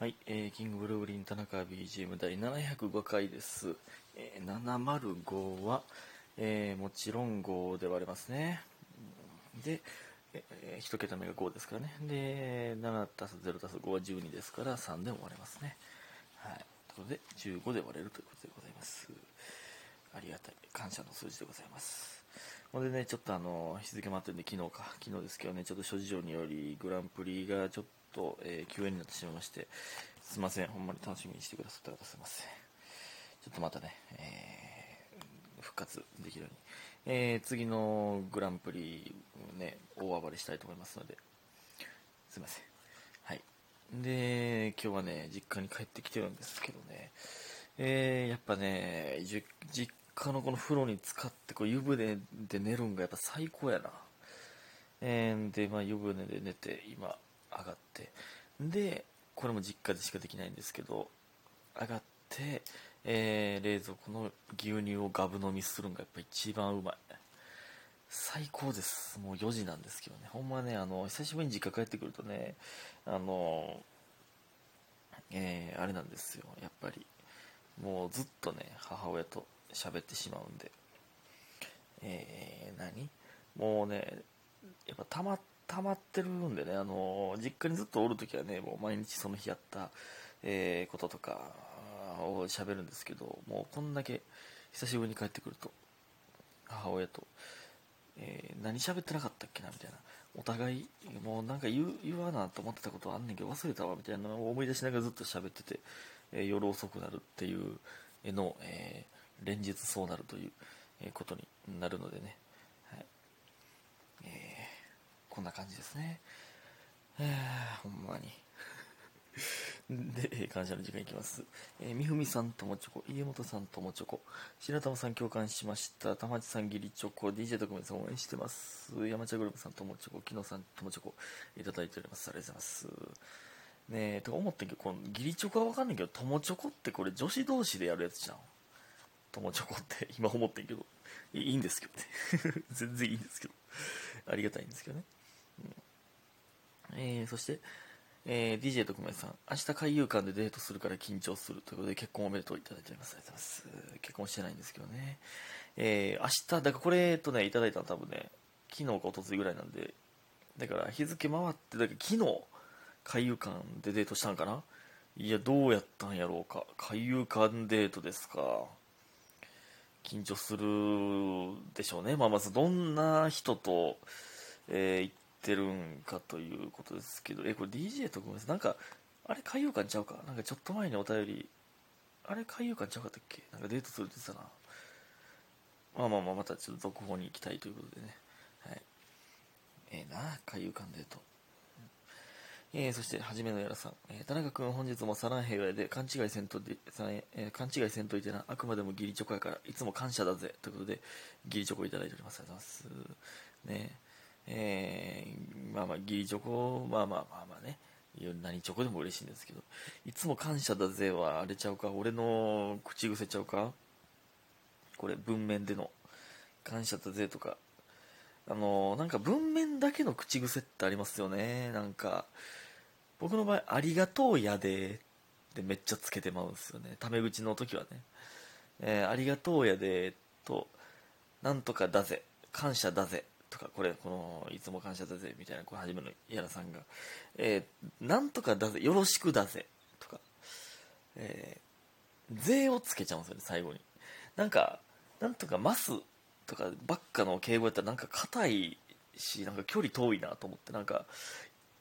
はい、えー、キングブルーリン田中 BGM 第705回です。えー、705は、えー、もちろん5で割れますね。で、えー、1桁目が5ですからね。で、7たす0たす5は12ですから3でも割れますね。はい。ということで、15で割れるということでございます。ありがたい。感謝の数字でございます。ほんでね、ちょっとあの、日付回ってんで、昨日か、昨日ですけどね、ちょっと諸事情により、グランプリがちょっとと、えー休園になってしまいまして、すいません、ほんまに楽しみにしてくださった方すいません。ちょっとまたね、えー復活できるように、えー次のグランプリ、ね、大暴れしたいと思いますので、すいません。はい。で、今日はね、実家に帰ってきてるんですけどね、えーやっぱね、実家のこの風呂に使ってこう湯船で寝るんがやっぱ最高やな。えーで、まあ、湯船で寝て今上がってでこれも実家でしかできないんですけど上がって、えー冷蔵庫の牛乳をガブ飲みするのがやっぱ一番うまい。最高です。もう4時なんですけどね。ほんまねあの久しぶりに実家帰ってくるとねあのえーあれなんですよ。やっぱりもうずっとね母親と喋ってしまうんで。えー何？もうねやっぱたま溜まってるんでねあの実家にずっとおるときはねもう毎日その日やった、えーこととかを喋るんですけどもうこんだけ久しぶりに帰ってくると母親と、えー何喋ってなかったっけなみたいなお互いもうなんか言う言わなと思ってたことあんねんけど忘れたわみたいなのを思い出しながらずっと喋ってて、えー夜遅くなるっていうの、えー連日そうなるというえことになるのでね、こんな感じですね。えーほんまに。で、感謝の時間いきます。えーみふみさんともチョコ、家元さんともチョコ、白玉さん共感しました、玉地さんギリチョコ、DJ 特命さん応援してます、山茶グループさんともチョコ、木野さんともチョコ、いただいております。ありがとうございます。ねえ、とか思ってんけど、このギリチョコはわかんないけど、ともチョコってこれ女子同士でやるやつじゃん。ともチョコって今思ってんけど、いいいんですけどね。全然いいんですけど。ありがたいんですけどね。えーそして、えー DJ 特命さん、明日海遊館でデートするから緊張するということで結婚おめでとういただいております。ありがとうございます。結婚してないんですけどね。えー明日、だからこれとね、いただいたの多分ね、昨日か一昨日ぐらいなんで、だから日付回って、だから昨日、海遊館でデートしたんかないや、どうやったんやろうか。海遊館デートですか。緊張するでしょうね。まあ、まずどんな人と、えー行ってるんかということですけど、え、これ DJ とごめんな。んか、あれ海遊館ちゃうか？なんかちょっと前にお便り、あれ海遊館ちゃうかったっけ？なんかデートするって言ってたな。まあまあまあ、またちょっと続報に行きたいということでね。はい。ええな、海遊館デート。えー、そして、はじめのやらさん。えー、田中君、本日もサラン平和で勘違いせんとで、えー勘違いせんといてな、あくまでも義理チョコやから、いつも感謝だぜ。ということで、義理チョコいただいております。ありがとうございます。ねえー、まあまあ、義理チョコ、まあまあまあまあね、何チョコでも嬉しいんですけど、いつも感謝だぜは、あれちゃうか、俺の口癖ちゃうか？これ、文面での、感謝だぜとか、あのなんか文面だけの口癖ってありますよね。なんか、僕の場合、ありがとうやでってめっちゃつけてまうんですよね。タメ口の時はね。えーありがとうやでと、なんとかだぜ、感謝だぜ、とか、これ、この、いつも感謝だぜ、みたいな、これ初めのやらさんが、えーなんとかだぜ、よろしくだぜ、とか、えー、税をつけちゃうんですよね、最後に。なんか、なんとかますとかばっかの敬語やったらなんか硬いし、なんか距離遠いなと思って、なんか、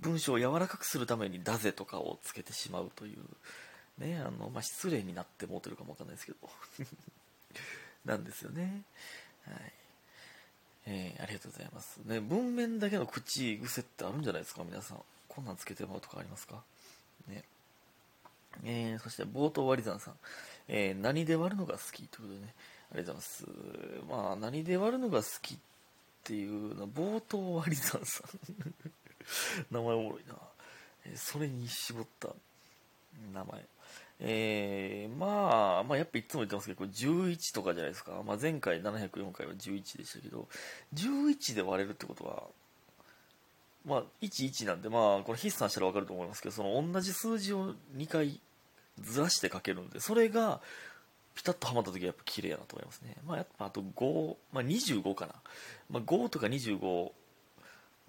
文章を柔らかくするためにだぜとかをつけてしまうという、ね、あの、まあ、失礼になってもうてるかもわかんないですけど、なんですよね。はい。えーありがとうございます。ね、文面だけの口癖ってあるんじゃないですか、皆さん。こんなんつけてもらうとかありますか？ね。えーそして冒頭割り算さん、えー何で割るのが好きということでね、ありがとうございます。まあ、何で割るのが好きっていうのは、冒頭割り算さん。名前おもろいな。えそれに絞った名前。えーまあ、まあ、やっぱいつも言ってますけど、これ11とかじゃないですか。まあ、前回704回は11でしたけど、11で割れるってことは、まあ、11なんで、まあ、これ筆算したら分かると思いますけど、その同じ数字を2回ずらして書けるんで、それがピタッとはまった時はやっぱ綺麗やなと思いますね。まあ、やっぱあと5、まあ、25かな。まあ、5とか25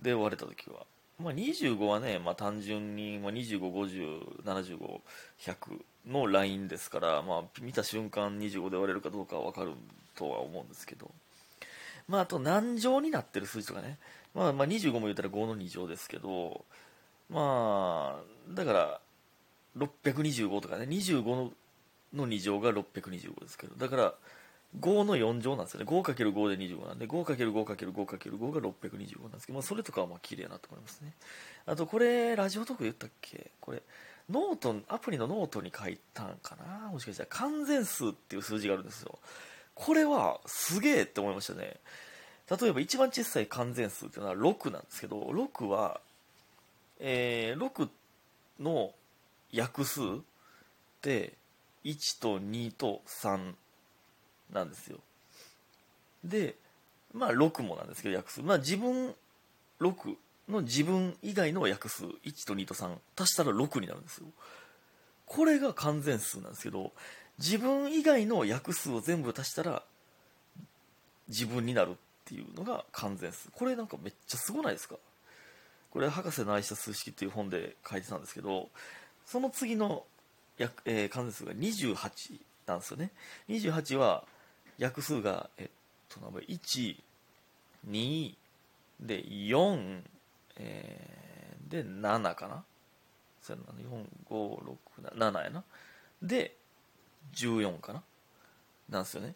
で割れた時は、まあ、25はね、まあ、単純に、まあ、25、50、75、100のラインですから、まあ、見た瞬間25で割れるかどうかは分かるとは思うんですけど、まあ、あと何乗になってる数字とかね、まあ、まあ25も言ったら5の2乗ですけど、まあ、だから、625とかね、25の2乗が625ですけど、だから、5の4乗なんですよね。5×5 で25なんで、5×5×5×5 が625なんですけど、まあ、それとかはまあ綺麗なと思いますね。あと、これ、ラジオトークで言ったっけ？これ、ノート、アプリのノートに書いたんかな？もしかしたら完全数っていう数字があるんですよ。これはすげえって思いましたね。例えば一番小さい完全数っていうのは6なんですけど、6は、えー、6の約数って1と2と3なんですよ。で、まあ6もなんですけど、約数。まあ自分、6の自分以外の約数、1と2と3足したら6になるんですよ。これが完全数なんですけど、自分以外の約数を全部足したら自分になるっていうのが完全数これなんかめっちゃすごないですか？これ博士の愛した数式っていう本で書いてたんですけどその次のや、えー、完全数が28なんですよね28は約数がえっと1 2で4、えー、で7かな？4、5、6、7やなで14かな？なんですよね。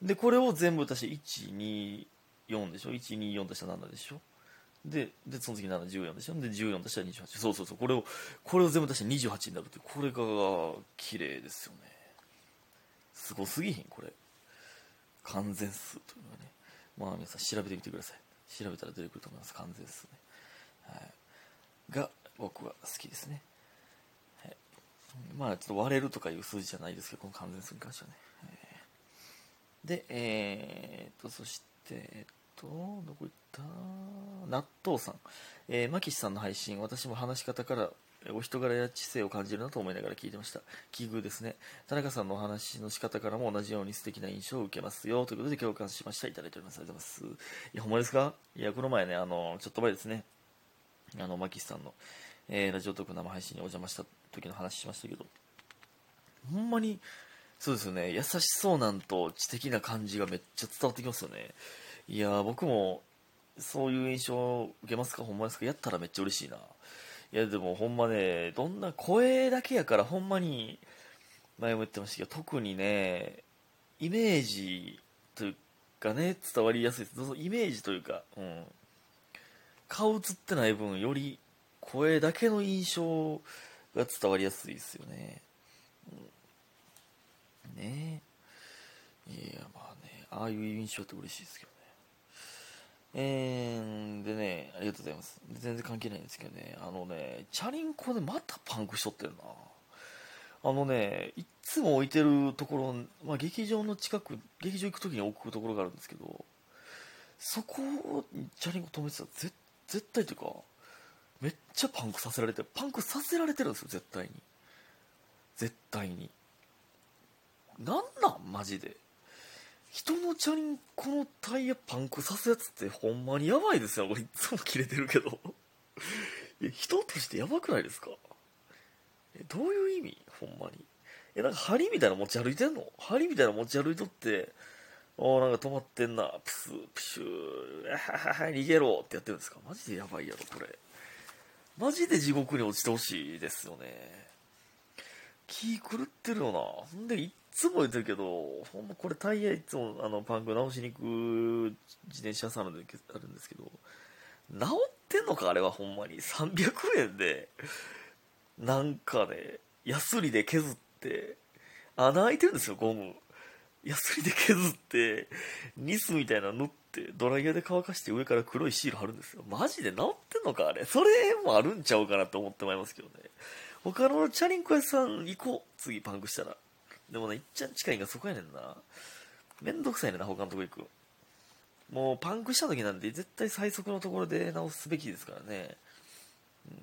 で、これを全部足して1、2、4でしょ ?1、2、4足したら7でしょ？で、で、その次7、14でしょ？で、14足したら28。そうそうそう。これを、これを全部足して28になるって、これが綺麗ですよね。すごすぎひん、これ。完全数というのはね。まあ皆さん調べてみてください。調べたら出てくると思います。完全数ね。はい。が、僕は好きですね。はいまあちょっと割れるとかいう数字じゃないですけど、この完全数に関してはね。で、えー、っと、そして、えっと、どこ行った？納豆さん。えー、マキシさんの配信、私も話し方からお人柄や知性を感じるなと思いながら聞いてました。奇遇ですね。田中さんのお話の仕方からも同じように素敵な印象を受けますよ。ということで共感しました。いただいております。ありがとうございます。いや、ほんまですか？いや、この前ね、あの、ちょっと前ですね。あの、マキシさんの、えー、ラジオトーク生配信にお邪魔した時の話しましたけど、ほんまに、そうですよね、優しそうなんと知的な感じがめっちゃ伝わってきますよね。いや僕も、そういう印象を受けますか？ほんまですか？やったらめっちゃ嬉しいな。いや、でもほんまね、どんな声だけやからほんまに、前も言ってましたけど、特にね、イメージというかね、伝わりやすいです。イメージというか、うん。顔映ってない分、より声だけの印象が伝わりやすいですよね。うん、ねいや、まあね、ああいう印象って嬉しいですけど。えー、でね、ありがとうございます。全然関係ないんですけどね、あのね、チャリンコでまたパンクしとってるな。あのね、いつも置いてるところ、まあ、劇場の近く、劇場行く時に置くところがあるんですけど、そこにチャリンコ止めてたら絶絶対というか、めっちゃパンクさせられてるパンクさせられてるんですよ絶対に絶対になんなん？マジで人のチャリンコのタイヤパンクさすやつってほんまにやばいですよ。これいつも切れてるけど。いや人としてやばくないですか？えどういう意味？ほんまに。えなんか針みたいな持ち歩いてんの？針みたいな持ち歩いとっておなんか止まってんな。プスプシュー。ははは逃げろってやってるんですか？マジでやばいやろこれ。マジで地獄に落ちてほしいですよね。気狂ってるよな。ほんで、いっつも言ってるけど、ほんまこれタイヤいつもあのパンク直しに行く自転車屋さんあるんですけど、直ってんのかあれはほんまに。300円で、なんかね、ヤスリで削って、穴開いてるんですよ、ゴム。ヤスリで削って、ニスみたいなの塗って、ドライヤーで乾かして上から黒いシール貼るんですよ。マジで治ってんのかあれ。それもあるんちゃうかなって思ってまいりますけどね。他のチャリンコ屋さん行こう。次パンクしたら。でもね、いっちゃん近いがそこやねんな。めんどくさいねんな、他のとこ行く。もうパンクした時なんで絶対最速のところで直すべきですからね、うん、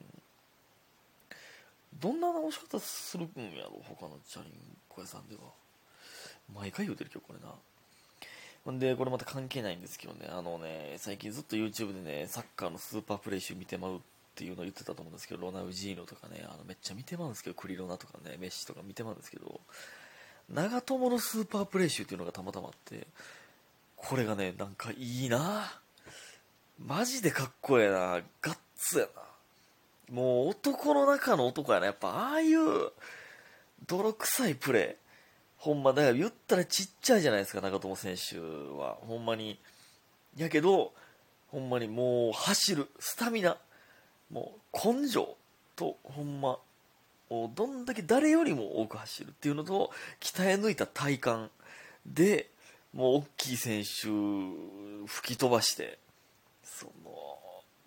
どんな直し方するんやろ他のチャリンコ屋さんでは。毎回言うてる今日これな。ほんでこれまた関係ないんですけどね。あのね最近ずっと YouTube でねサッカーのスーパープレイ集見てまうっていうのを言ってたと思うんですけどロナウジーノとかねあのめっちゃ見てまうんですけどクリロナとかねメッシとか見てまうんですけど長友のスーパープレイ集っていうのがたまたまあってこれがね、なんかいいなマジでかっこええなガッツやなもう男の中の男やな。やっぱああいう泥臭いプレー。ほんま、だから言ったらちっちゃいじゃないですか、長友選手は。ほんまに。やけど、ほんまにもう走る、スタミナ、もう根性と、ほんま、どんだけ誰よりも多く走るっていうのと、鍛え抜いた体幹で、もう大きい選手吹き飛ばしてその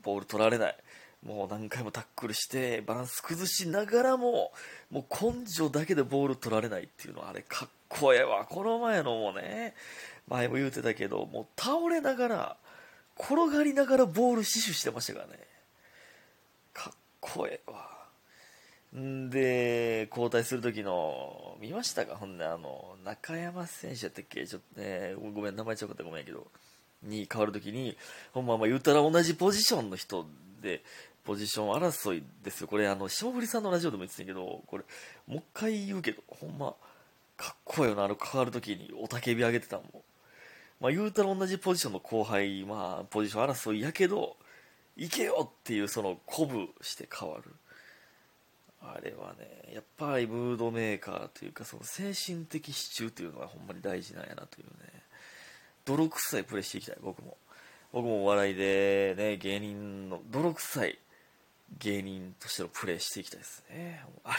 ボール取られない。もう何回もタックルしてバランス崩しながらももう根性だけでボール取られないっていうのはあれかっこええわ。この前のもね前も言うてたけどもう倒れながら転がりながらボール死守してましたからね。かっこええわ。んで、交代する時の、見ましたか？ほんで、あの、中山選手やったっけ？ちょっとね、ごめん、名前ちゃうかったごめんやけど、に変わる時に、ほんま、まあ言ったら同じポジションの人で、ポジション争いですよ。これ、あの、霜降りさんのラジオでも言ってたけど、これ、もう一回言うけど、ほんま、かっこいいよな、あの、変わる時に、おたけび上げてたもん。まあ言うたら同じポジションの後輩、まあ、ポジション争いやけど、行けよっていう、その、鼓舞して変わる。あれはね、やっぱりムードメーカーというか、その精神的支柱というのがほんまに大事なんやなというね、泥臭いプレイしていきたい、僕も。僕もお笑いでね、芸人の泥臭い芸人としてのプレーしていきたいですね。あ